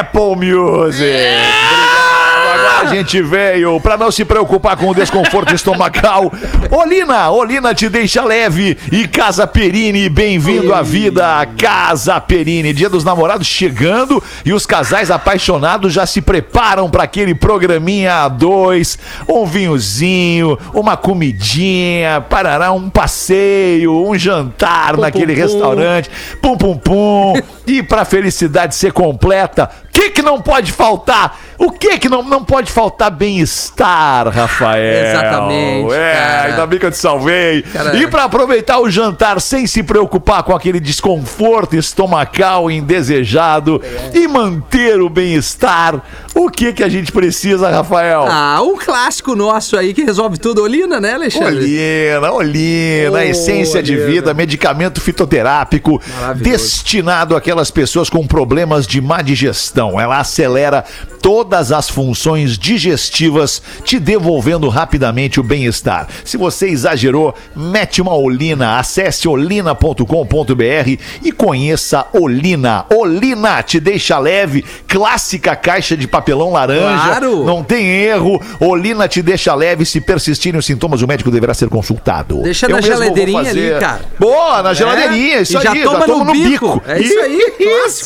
Apple Music. Obrigado. A gente veio para não se preocupar com o desconforto estomacal. Olina, Olina te deixa leve e Casa Perini, bem-vindo à vida, Casa Perini. Dia dos Namorados chegando e os casais apaixonados já se preparam para aquele programinha a dois, um vinhozinho, uma comidinha, parará um passeio, um jantar naquele pum. restaurante, pum pum pum. E pra felicidade ser completa, o que que não pode faltar? O que que não, não pode faltar? Bem-estar, Rafael. Exatamente, É, cara. ainda bem que eu te salvei. Cara- E pra aproveitar o jantar sem se preocupar com aquele desconforto estomacal indesejado e manter o bem-estar, o que que a gente precisa, Rafael? Ah, um clássico nosso aí que resolve tudo. Olina, né, Alexandre? Olina, Olina, Oh, essência de Olina. vida, medicamento fitoterápico destinado àquelas pessoas com problemas de má digestão. Ela acelera todas as funções digestivas, te devolvendo rapidamente o bem-estar. Se você exagerou, mete uma Olina. Acesse olina.com.br e conheça Olina. Olina te deixa leve, clássica caixa de papelão laranja. Claro. Não tem erro. Olina te deixa leve. Se persistirem os sintomas, o médico deverá ser consultado. Deixa Eu na geladeirinha fazer- ali, cara. Boa, na geladeirinha. Isso E já aí, toma no bico. É isso aí, Isso.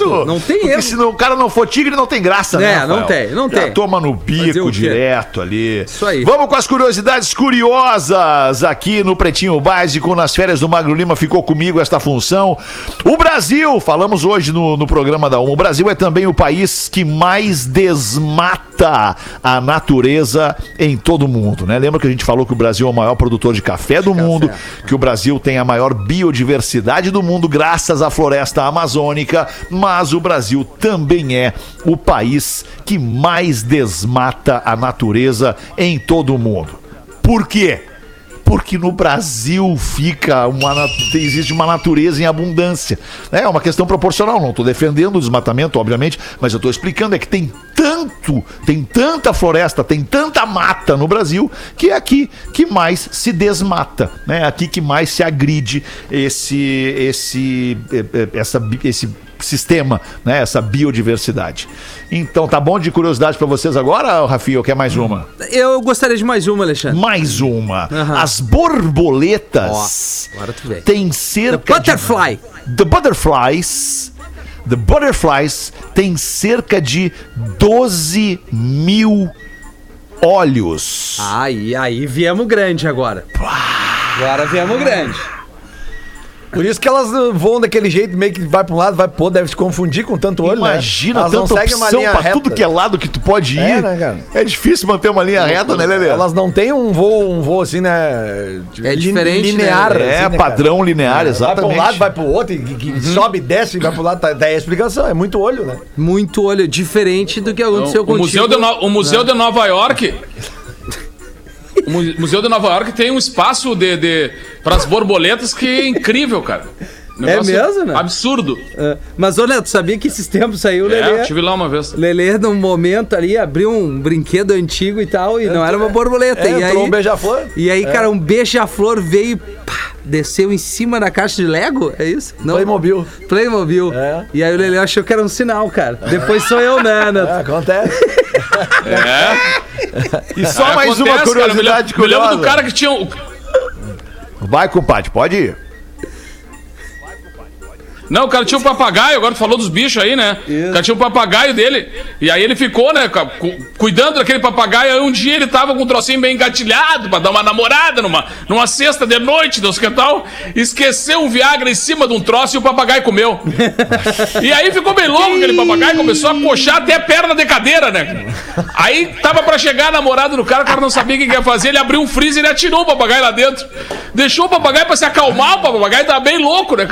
clássico. Não tem Porque erro. se o cara não for tigre, não tem graça, né? É, Rafael? não tem, não Já tem. toma no Fazer bico o quê? direto ali. Isso aí. Vamos com as curiosidades curiosas aqui no Pretinho Básico. Nas férias do Magro Lima ficou comigo esta função. O Brasil, falamos hoje no, no programa da UMA, o Brasil é também o país que mais desmata a natureza em todo o mundo, né? Lembra que a gente falou que o Brasil é o maior produtor de café do mundo, que o Brasil tem a maior biodiversidade do mundo graças à floresta amazônica, mas o Brasil também é o país que mais desmata a natureza em todo o mundo. Por quê? Porque no Brasil fica uma existe uma natureza em abundância. É uma questão proporcional. Não estou defendendo o desmatamento, obviamente, mas eu estou explicando é que tem tanto, tem tanta floresta, tem tanta mata no Brasil que é aqui que mais se desmata, né? Aqui que mais se agride esse esse eh, eh, essa esse ecossistema, né? Essa biodiversidade. Então, tá bom de curiosidade pra vocês agora, Rafinha, ou quer mais uma? Eu gostaria de mais uma, Alexandre. Mais uma. Aham. As borboletas Ó, agora tu vê. têm cerca The butterfly. de... The butterflies... The butterflies têm cerca de 12 mil olhos. Aí, aí viemos grande agora. Agora viemos grande. Por isso que elas uh, voam daquele jeito, meio que vai pra um lado, vai pro outro, deve se confundir com tanto olho, Imagina né? Elas não tanta seguem uma opção linha pra reta. tudo que é lado que tu pode ir. É, né, cara? É difícil manter uma linha reta, né, Lelê? Elas não têm um voo, um voo assim, né? É diferente, linear. né? É, assim, né, padrão cara? linear, Vai exatamente. pra um lado, vai pro outro, e, e- e sobe, desce, vai pro lado, tá, daí a explicação, é muito olho, né? Muito olho, diferente do que aconteceu O contigo. Museu, de, No- o museu de Nova York. O Mu- Museu de Nova York tem um espaço de, de, para as borboletas que é incrível, cara. Negócio mesmo, né? Absurdo. É, Mas, olha, tu sabia que esses tempos saiu o É, Lelê? estive lá uma vez. Lelê, num momento ali, abriu um brinquedo antigo e tal, e não era uma borboleta. É, e aí, um beija-flor. E aí, cara, um beija-flor veio, pá, desceu em cima da caixa de Lego, é isso? Não. Playmobil. Playmobil. É. E aí o Lelê achou que era um sinal, cara. Depois sou eu, né, Neto? É, acontece. É. E só Aí mais uma acontece, cara, curiosidade me lembro, me lembro do curiosa. cara que tinha. o- Vai, compadre, pode ir. Não, o cara tinha um papagaio, agora tu falou dos bichos aí, né? O cara tinha um papagaio dele. E aí ele ficou, né, cu- cuidando daquele papagaio. Aí um dia ele tava com um trocinho bem engatilhado pra dar uma namorada numa, numa sexta de noite, Deus que tal. Esqueceu um Viagra em cima de um troço e o papagaio comeu. E aí ficou bem louco aquele papagaio, começou a coxar até a perna de cadeira, né? Aí tava pra chegar a namorada do cara, o cara não sabia o que ia fazer. Ele abriu um freezer e atirou o papagaio lá dentro. Deixou o papagaio pra se acalmar, o papagaio tava bem louco, né?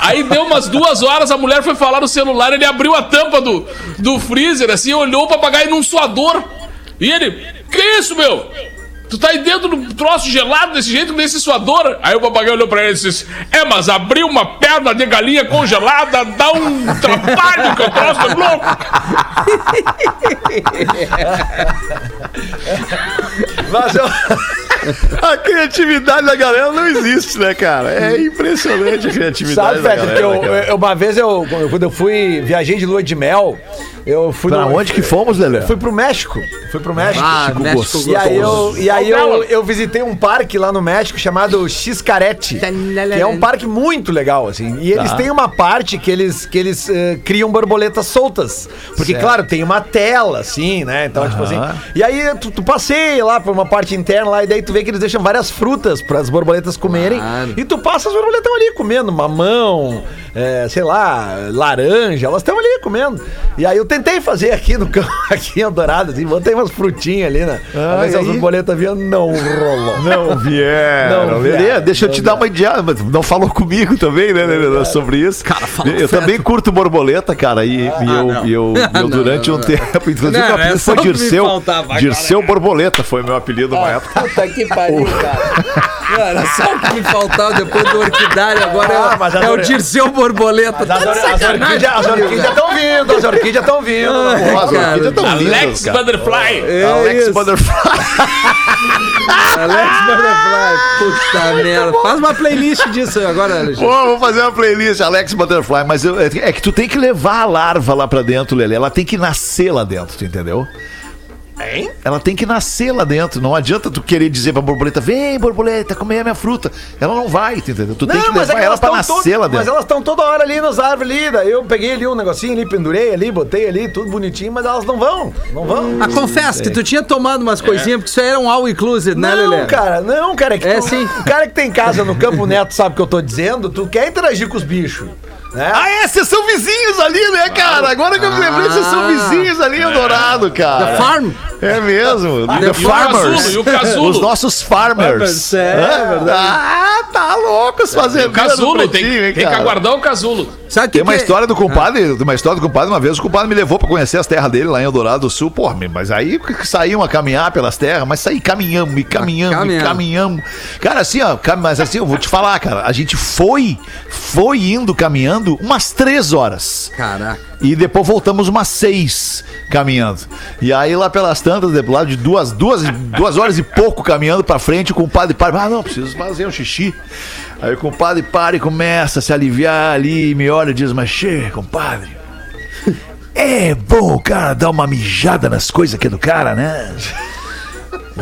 Aí deu umas duas horas, a mulher foi falar no celular, ele abriu a tampa do, do freezer, assim, olhou o papagaio num suador. E ele, que isso, meu? Tu tá aí dentro do troço gelado desse jeito, nesse suador? Aí o papagaio olhou pra ele e disse: É, mas abrir uma perna de galinha congelada dá um trabalho que o troço é louco. Mas eu, A criatividade da galera não existe, né, cara? É impressionante a criatividade sabe, da que galera. eu, cara. eu- uma vez eu, quando eu fui, viajei de lua de mel, eu fui Pra no- onde que fomos, Lelê? Fui pro México. Fui pro México. Ah, México gostoso. E aí, eu, e aí eu, eu visitei um parque lá no México chamado Xcarete, que é um parque muito legal, assim. E eles têm uma parte que eles, que eles eh, criam borboletas soltas. Porque, claro, tem uma tela, assim, né? Então, tipo assim. E aí tu, tu passeia lá por uma parte interna lá, e daí tu vê que eles deixam várias frutas para as borboletas comerem. Claro. E tu passa, as borboletas ali comendo mamão, eh, sei lá, laranja, elas estão ali comendo. E aí eu tentei fazer aqui no campo, aqui em Eldorado, assim, botei umas frutinhas ali, né? Ah, e as borboletas vinham, não rolou. Não vieram. Não vieram, deixa eu te não dar uma idiota. mas Não falou comigo também, né, Lelê, sobre isso. Cara, fala eu feto. também curto borboleta, cara. E, e eu, não. e eu, Ah, eu não, durante não, um não. tempo, inclusive, Não, meu apelido é só foi o Dirceu. Dirceu Borboleta foi meu apelido uma época. Puta que pariu, cara. Era só o que me faltava depois do orquidário, agora é, Ah, o- mas é o adorei. Dirceu Borboleta. As, or- as orquídeas as orquídeas estão vindo, as orquídeas estão vindo. As orquídeas tão lindas, Alex cara. Butterfly. É Alex isso. Butterfly. Alex Butterfly. Puta merda. Faz uma playlist disso agora, Alexandre. Pô, vou fazer uma playlist, Alex Butterfly, mas eu- é é que tu tem que levar a larva lá pra dentro, Lelê. Ela tem que nascer lá dentro, tu entendeu? Hein? Ela tem que nascer lá dentro. Não adianta tu querer dizer pra borboleta, vem, borboleta, comer a minha fruta. Ela não vai, tu entendeu? Tu tem que levar ela pra nascer todo- lá dentro. Mas elas estão toda hora ali nas árvores ali. Daí eu peguei ali um negocinho ali, pendurei ali, botei ali, tudo bonitinho, mas elas não vão. Não vão. Ah, confessa que tu tinha tomado umas coisinhas, porque isso aí era um all inclusive, né, Lelê? Não, cara, não, cara. É, que É, tu- sim. O cara que tem casa no Campo Neto sabe o que eu tô dizendo. Tu quer interagir com os bichos. Né? Ah, é? Vocês são vizinhos ali, né, cara? Agora que eu me lembrei, vocês são Ah. vizinhos ali em Dourado, cara. The Farm? É mesmo. e The o Farmers. casulo, e o casulo. Os nossos farmers. É, Hã? verdade. Ah, tá louco os O fazendeiros. casulo, tem, hein, tem que aguardar o casulo. Sabe que Tem uma que é- história do compadre, tem uma história do compadre, uma vez o compadre me levou pra conhecer as terras dele lá em Eldorado do Sul, porra, mas aí saíam a caminhar pelas terras, mas saí caminhamos, e caminhamos, e caminhando. caminhamos. Cara, assim, ó, mas assim, eu vou te falar, cara, a gente foi, foi indo caminhando umas três horas. Caraca. E depois voltamos umas seis caminhando. E aí lá pelas tantas, do lado de duas, duas, duas horas e pouco caminhando pra frente, o compadre para. Ah, não, preciso fazer um xixi. Aí o compadre para e começa a se aliviar ali, me olha e diz, mas che, compadre, é bom o cara dar uma mijada nas coisas aqui do cara, né?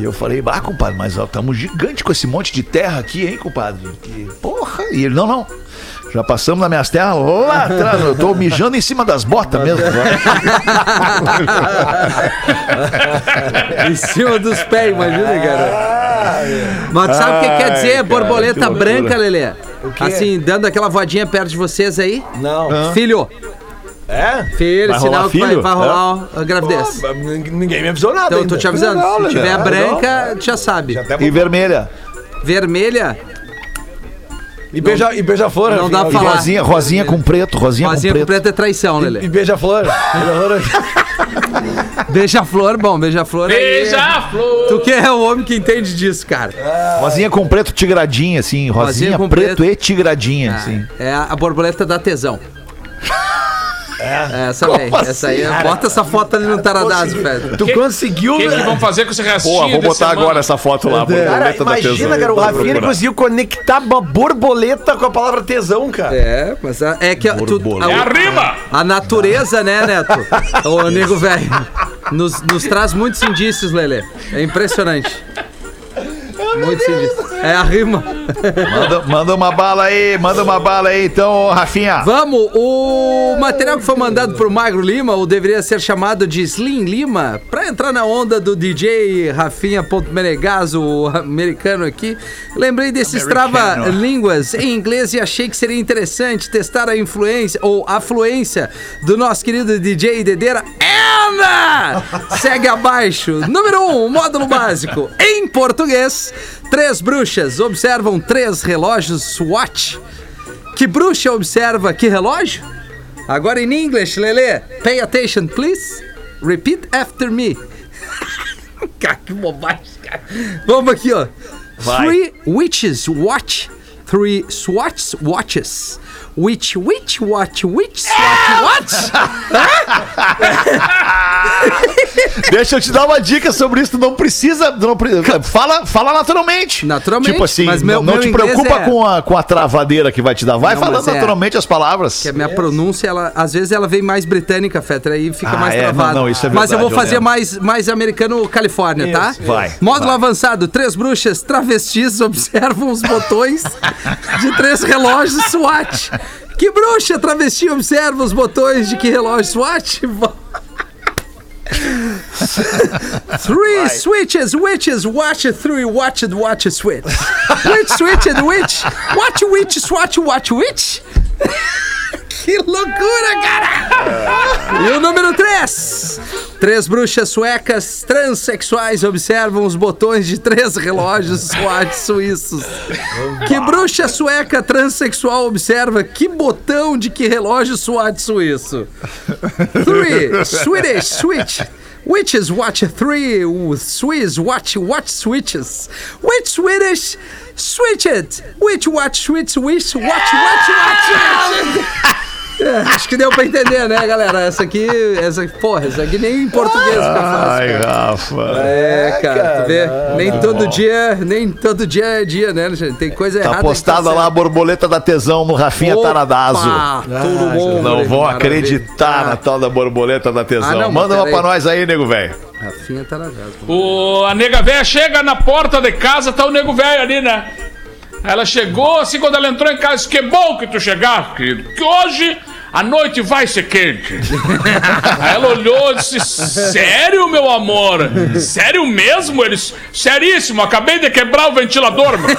E eu falei, ah, compadre, mas ó, tamo gigante com esse monte de terra aqui, hein, compadre? Porra! E ele, não, não. Já passamos nas minhas terras lá atrás. Eu tô mijando em cima das botas mesmo. em cima dos pés, imagina, cara. Mas tu sabe o que quer dizer Ai, borboleta cara, que branca, Lelê? Assim, dando aquela voadinha perto de vocês aí. Não. Filho, É? filho, Vai sinal que vai, filho? vai rolar a gravidez. Pô, ninguém me avisou nada Então eu ainda. tô te avisando, Não, se não, tiver não, branca, tu já sabe. Já E vermelha. Vermelha, E beija- e beija-flor. Não dá pra E falar. rosinha, rosinha com preto, rosinha, rosinha com com preto. preto é traição, E Lelê. beija-flor. Beija-flor. Beija-flor, bom, beija-flor. Beija-flor. Tu que é o homem que entende disso, cara. Rosinha com preto tigradinha, assim. Rosinha, Rosinha com preto, preto. e tigradinha, Ah, assim. É a a borboleta da tesão. É. Essa aí, essa aí. Bota essa foto ali no Taradazo, velho. Tu conseguiu, O que, que né? vão fazer com esse restinho Pô, vou botar semana? agora essa foto lá. Cara, borboleta da imagina, tesão. cara, o Rafinha conseguiu conectar uma borboleta com a palavra tesão, cara. É, mas a- é que a, tu, Borboleta. É a a, rima! a natureza, né, Neto? Ô, nego velho, nos, nos traz muitos indícios, Lelê. É impressionante. Muitos indícios. É a rima. Manda, manda uma bala aí, manda uma bala aí, então, Rafinha. Vamos, o material que foi mandado pro Magro Lima, ou deveria ser chamado de Slim Lima, pra entrar na onda do DJ Rafinha.menegaso, o americano aqui, lembrei desses trava-línguas em inglês e achei que seria interessante testar a influência, ou afluência, do nosso querido DJ Dedeira. Ana! Segue abaixo. Número 1, um, módulo básico. Em português, três bruxas observam três relógios Swatch. Que bruxa observa que relógio? Agora em inglês, Lele. Pay attention, please. Repeat after me. cara, que bobagem, cara. Vamos aqui, ó. Vai. Three witches watch. Three swatch watches. Which, which, watch, which, swatch, watch? Deixa eu te dar uma dica sobre isso. Tu não precisa. tu Não, pre- fala, fala naturalmente. Naturalmente, Tipo assim, mas meu- não, meu te preocupa é- com, a, com a travadeira que vai te dar. Vai Não, falando é- naturalmente as palavras. Que a minha pronúncia, ela, às vezes ela vem mais britânica, Fetra, aí fica Ah, mais é? travado. Não, não, isso é Mas eu vou verdade, eu fazer lembro. mais, mais americano Califórnia, tá? Isso, Vai, Módulo vai. avançado, três bruxas travestis observam os botões de três relógios SWAT. Que bruxa travesti observa os botões de que relógio SWAT? Three switches, witches, watch three, watch it, watch switch. Which switch and which? Watch which, swatch, watch which? Que loucura, cara! E o número 3. Três bruxas suecas transexuais observam os botões de três relógios SWAT suíços. Que bruxa sueca transexual observa que botão de que relógio SWAT suíço? 3. Swedish switch. Witches watch three Swiss watch watch switches. Which Swedish switch it? Which watch switch wish watch watch watch. É, acho que deu pra entender, né, galera? Essa aqui, essa, porra, essa aqui nem em português fica fácil. Ai, cara. Rafa. É, cara, tu vê? nem todo dia, nem todo dia é dia, né, gente? Tem coisa Tá errada. postada lá a borboleta da tesão no Rafinha Taradazo. Tudo bom, Não vão acreditar na tal da borboleta da tesão. Ah, não, Manda uma pra nós aí, nego velho. Rafinha Taradazo. O, a nega velha chega na porta de casa, tá o nego velho ali, né? Ela chegou assim, quando ela entrou em casa, que bom que tu chegaste, querido, que hoje a noite vai ser quente. Aí ela olhou e disse, sério, meu amor? Sério mesmo? Eles, seríssimo, acabei de quebrar o ventilador, meu.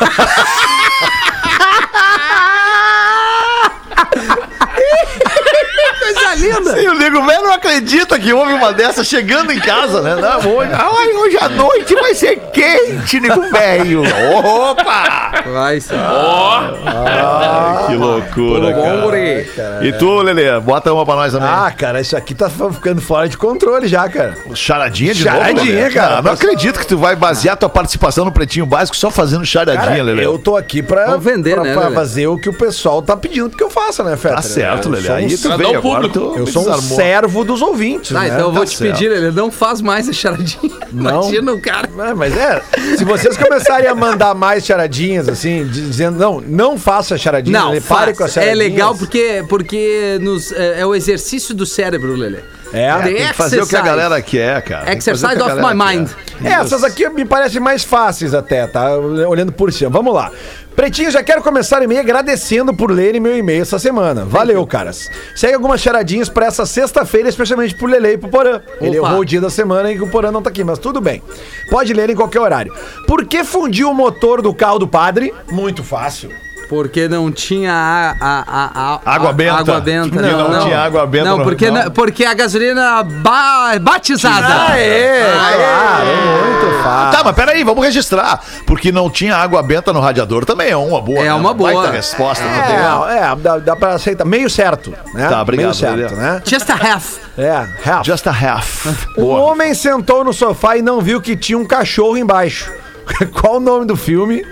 Coisa linda! E o nego velho não acredita que houve uma dessa chegando em casa, né? Não, hoje, ai, hoje à noite vai ser quente, nego velho. Opa! Vai ser. Ai, que loucura, Bom, cara. guri. E tu, Lelê, bota uma pra nós também. Ah, cara, isso aqui tá ficando fora de controle já, cara. charadinha de Charadinha, novo, Lelê? cara. Ah, não acredito que tu vai basear tua participação no Pretinho Básico só fazendo charadinha, Cara, Lelê. eu tô aqui pra, Vamos vender, pra, né, pra fazer o que o pessoal tá pedindo que eu faça, né, Feta? Tá certo, Eu Lelê. Aí tu veio agora, público. tu Eu sou um desarmou. servo dos ouvintes, Ah, né? então eu vou Tá te certo. pedir, ele não faz mais a charadinha. Não? Imagina o cara. É, mas é, se vocês começarem a mandar mais charadinhas, assim, dizendo, não, não faça charadinha, Não, Lelê, pare com as é charadinhas. legal porque, porque nos, é, é o exercício do cérebro, Lelê. É, The Tem que fazer o que a galera quer, cara. Exercise que a of my mind. É, essas aqui me parecem mais fáceis até, tá? Olhando por cima. Vamos lá. Pretinho, já quero começar o e-mail agradecendo por lerem meu e-mail essa semana. Valeu, caras. Segue algumas charadinhas pra essa sexta-feira, especialmente pro Lele e pro Porã. Ele errou o dia da semana em que o Porã não tá aqui, mas tudo bem. Pode ler em qualquer horário. Por que fundiu o motor do carro do padre? Muito fácil. Porque não tinha a, a, a, a- Água benta. Água benta. Não, não tinha água benta Não, no- porque, não. porque a gasolina ba- batizada. Ah, é, claro, muito fácil. Tá, mas peraí, vamos registrar. Porque não tinha água benta no radiador também é uma boa. É né? uma boa. Baita resposta também. É, é, dá, dá pra aceitar. Meio certo, né? Tá, obrigado, Meio certo, né? Just a half. É, half. Just a half. Boa. homem sentou no sofá e não viu que tinha um cachorro embaixo. Qual o nome do filme?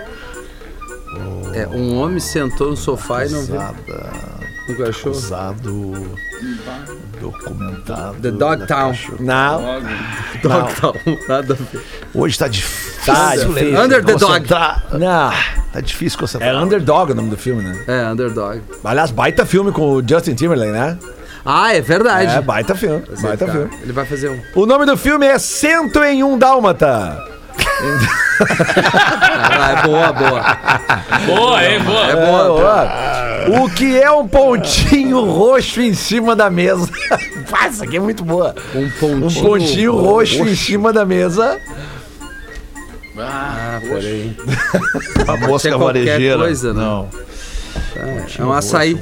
É, um homem sentou no sofá e não viu um cachorro. Usado. Documentado. The Dog Town. Não. Dog Town. Nada a ver. Hoje tá difícil. Tá difícil. Under the Dog. Não. Tá difícil É concentrar. Underdog o nome do filme, né? É, Underdog. Aliás, baita filme com o Justin Timberlake, né? Ah, é verdade. É, baita filme. Baita filme. Ele vai fazer um. O nome do filme é Cento em um Dálmata. Ah, é boa, boa. Boa, hein? Boa. É boa. Boa. O que é um pontinho roxo em cima da mesa? Essa aqui é muito boa. Um Um pontinho. pontinho roxo em cima da mesa. Ah, peraí. A mosca varejeira. coisa, né? Não. É um açaí.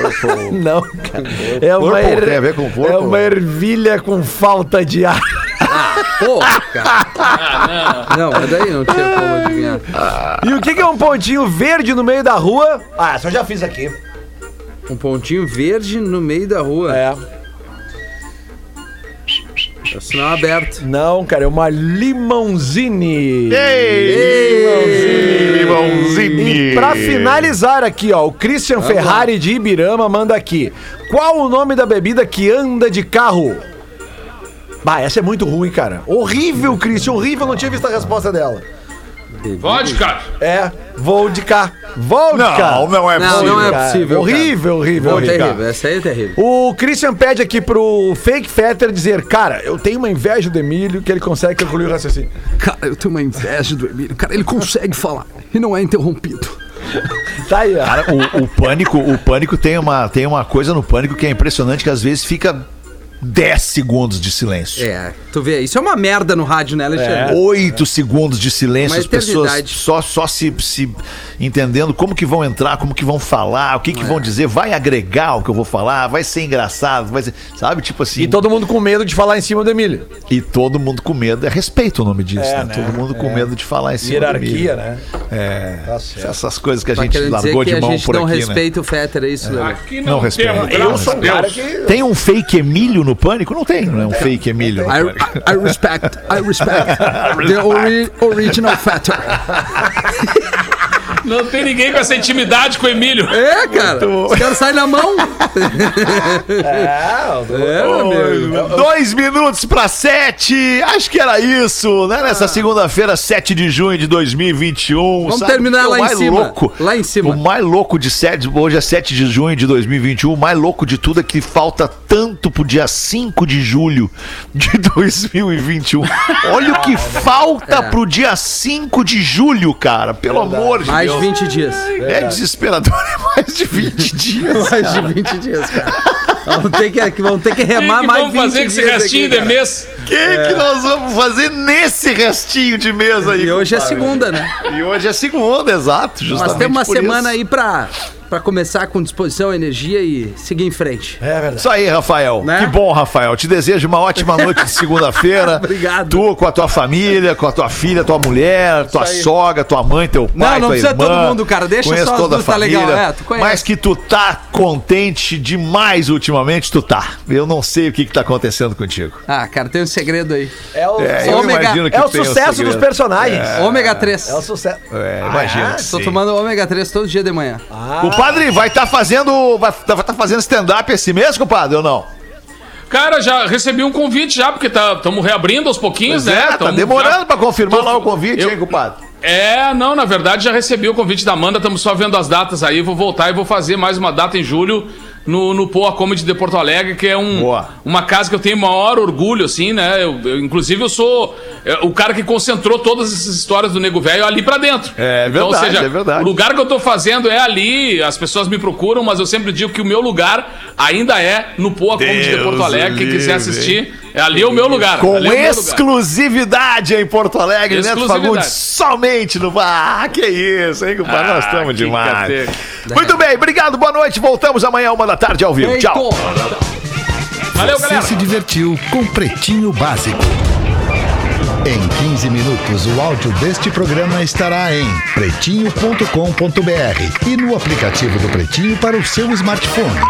Não, cara. É uma, er- tem a ver com corpo? é uma ervilha com falta de ar. Pô, cara. Não, mas daí não tinha como adivinhar. E o que que é um pontinho verde no meio da rua? Ah, essa eu já fiz aqui. Um pontinho verde no meio da rua. É. É sinal aberto. Não, cara, é uma limãozine. Ei, limãozinho. E pra finalizar aqui, ó, o Christian Ferrari de Ibirama manda aqui. Qual o nome da bebida que anda de carro? Bah, essa é muito ruim, cara. Horrível, Christian, horrível. Não tinha visto a resposta dela. Vodka. É, vou de cá. Vou de cá. Não, não é Não, possível. não é Cara, possível, Horrível, horrível. Pô, horrível. terrível. Essa aí é terrível. O Christian pede aqui pro Fake Fetter dizer, cara, eu tenho uma inveja do Emílio que ele consegue concluir o raciocínio. Cara, eu tenho uma inveja do Emílio. Cara, ele consegue falar e não é interrompido. Tá aí, ó. Cara, o, o pânico, o pânico tem uma, tem uma coisa no pânico que é impressionante que às vezes fica 10 segundos de silêncio. É, tu vê, isso é uma merda no rádio, né, Alexandre? Oito segundos de silêncio, Uma as pessoas só, só se, se entendendo como que vão entrar, como que vão falar, o que que vão dizer, vai agregar o que eu vou falar, vai ser engraçado, vai ser, sabe, tipo assim. E todo mundo com medo de falar em cima do Emílio. e todo mundo com medo, é respeito o nome disso, É, né? né? Todo mundo com medo de falar em cima do milho. né? É, Tá essas coisas que a Tá gente querendo dizer largou que de a mão gente por não aqui, né? respeita o Fetter, é isso, Lelê? Aqui Não não, respeito. temos Eu sou um cara que... Tem um fake Emílio no pânico? Não tem, não é um fake Emílio. I. I, respect, I respect the ori original Fetter. Não tem ninguém com essa intimidade com o Emílio. É, cara. Os caras saem na mão. É, meu amigo. Dois minutos para sete. Acho que era isso, né? Nessa segunda-feira, 7 de junho de 2021. Vamos Sabe terminar é lá em mais cima. Louco? Lá em cima. O mais louco de sete, hoje é 7 de junho de 2021. O mais louco de tudo é que falta tanto pro dia 5 de julho de 2021. Olha o que falta É. pro dia 5 de julho, cara. Pelo amor de Mais de Deus. 20 dias. É desesperador, é mais de 20 dias. Mais de 20 dias, cara. Vamos ter que, vamos ter que remar que mais vamos 20 fazer com esse dias restinho aqui, de mês? O que, que nós vamos fazer nesse restinho de mesa aí? E hoje é segunda, né? E hoje é segunda, exato. Nós Justamente temos uma por semana isso. aí pra, pra começar com disposição, energia e seguir em frente. É verdade. Isso aí, Rafael. Né? Que bom, Rafael. Te desejo uma ótima noite de segunda-feira. Obrigado. Tu com a tua família, com a tua filha, tua mulher, tua sogra, tua mãe, teu pai, Não, não tua precisa irmã. todo mundo, cara. Deixa Conheço só as toda a duas, tá família. legal. É, tu conhece. Mas que tu tá contente demais ultimamente, tu tá. Eu não sei o que que tá acontecendo contigo. Ah, cara, tenho segredo aí. É o, É, eu Ômega- é o sucesso segredo. dos personagens. Ômega 3. É o sucesso. É, imagina. Tô tomando ômega 3 todo dia de manhã. O padre vai estar fazendo. Vai estar fazendo stand-up esse mês, compadre, ou não? Cara, já recebi um convite já, porque estamos reabrindo aos pouquinhos, Pois né? é, tá Tamo demorando já- pra confirmar Tô- lá o convite, eu- hein, compadre? É, não, na verdade já recebi o convite da Amanda, estamos só vendo as datas aí, vou voltar e vou fazer mais uma data em julho no, no Poa Comedy de Porto Alegre, que é um, Boa. uma casa que eu tenho maior orgulho, assim, né? Eu, eu- inclusive eu sou é, o cara que concentrou todas essas histórias do Nego Velho ali pra dentro. É verdade, é verdade. O lugar que eu tô fazendo é ali, as pessoas me procuram, mas eu sempre digo que o meu lugar ainda é no Poa Comedy de Deus Porto Alegre, quem quiser assistir, é ali é o meu lugar. Com é meu lugar. exclusividade em Porto Alegre, Neto Exclusividade. Fagundes, somente no Ah, que isso, hein, compadre? Nós Ah, estamos que demais. Muito bem, obrigado, boa noite. Voltamos amanhã, uma da tarde, ao vivo. Tchau. Valeu, Você galera. se divertiu com Pretinho Básico. Em 15 minutos, o áudio deste programa estará em pretinho.com.br e no aplicativo do Pretinho para o seu smartphone.